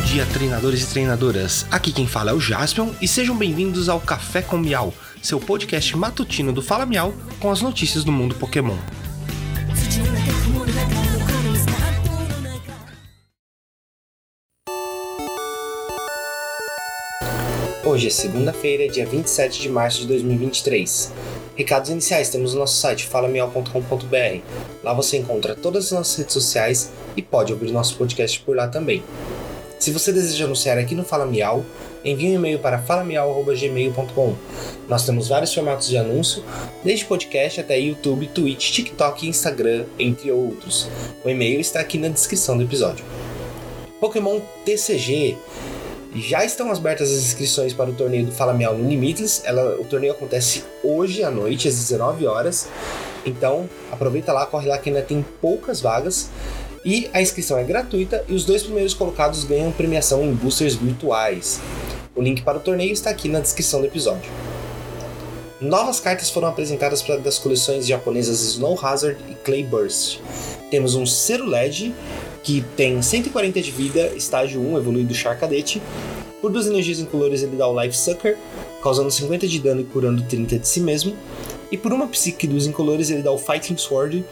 dia, treinadores e treinadoras. Aqui quem fala é o Jaspion e sejam bem-vindos ao Café com Miau, seu podcast matutino do Fala Miau com as notícias do mundo Pokémon. Hoje é segunda-feira, dia 27 de março de 2023. Recados iniciais temos no nosso site falamial.com.br. Lá você encontra todas as nossas redes sociais e pode ouvir nosso podcast por lá também. Se você deseja anunciar aqui no Fala Miau, envie um e-mail para falamiau.gmail.com. Nós temos vários formatos de anúncio, desde podcast até YouTube, Twitch, TikTok e Instagram, entre outros. O e-mail está aqui na descrição do episódio. Pokémon TCG já estão abertas as inscrições para o torneio do Fala Miau no Limitless. Ela, o torneio acontece hoje à noite, às 19 horas. Então, aproveita lá, corre lá que ainda tem poucas vagas. E a inscrição é gratuita e os dois primeiros colocados ganham premiação em boosters virtuais. O link para o torneio está aqui na descrição do episódio. Novas cartas foram apresentadas para das coleções japonesas Snow Hazard e Clay Burst. Temos um Cerulege, que tem 140 de vida, estágio 1, evoluído Char Cadete. Por duas energias incolores ele dá o Life Sucker, causando 50 de dano e curando 30 de si mesmo. E por uma psique dos incolores ele dá o Fighting Sword,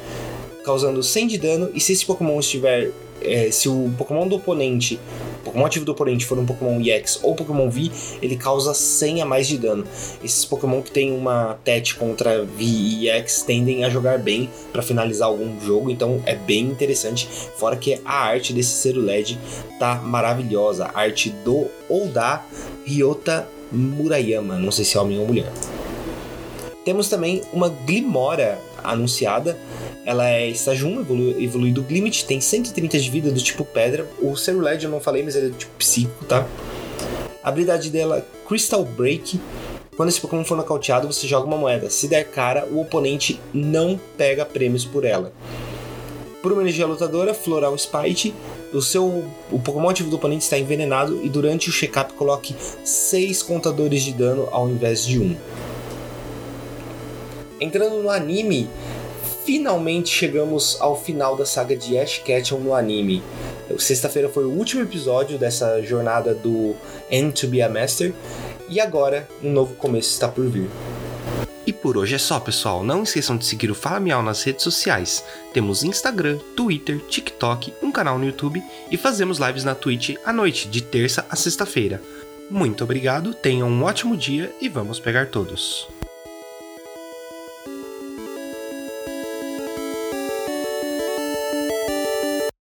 causando 100 de dano. E se esse Pokémon estiver. É, se o Pokémon do oponente, o Pokémon ativo do oponente for um Pokémon EX ou Pokémon V, ele causa 100 a mais de dano. Esses Pokémon que tem uma TET contra V e EX tendem a jogar bem para finalizar algum jogo, então é bem interessante. Fora que a arte desse Cerulege tá maravilhosa, a arte do ou da Ryota Murayama, não sei se é homem ou mulher. Temos também uma Glimora anunciada. Ela é estágio 1, evolu evoluído Glimmet, tem 130 de vida do tipo pedra. O Cerulege eu não falei, mas ele é do tipo psíquico, tá? A habilidade dela Crystal Break. Quando esse Pokémon for nocauteado, você joga uma moeda. Se der cara, o oponente não pega prêmios por ela. Por uma energia lutadora, Floral Spite, o seu o Pokémon ativo do oponente está envenenado e durante o check-up coloque 6 contadores de dano ao invés de 1. Um. Entrando no anime, finalmente chegamos ao final da saga de Ash Ketchum no anime. Sexta-feira foi o último episódio dessa jornada do End to be a Master e agora um novo começo está por vir. E por hoje é só, pessoal. Não esqueçam de seguir o Fala Miau nas redes sociais. Temos Instagram, Twitter, TikTok, um canal no YouTube e fazemos lives na Twitch à noite, de terça a sexta-feira. Muito obrigado, tenham um ótimo dia e vamos pegar todos.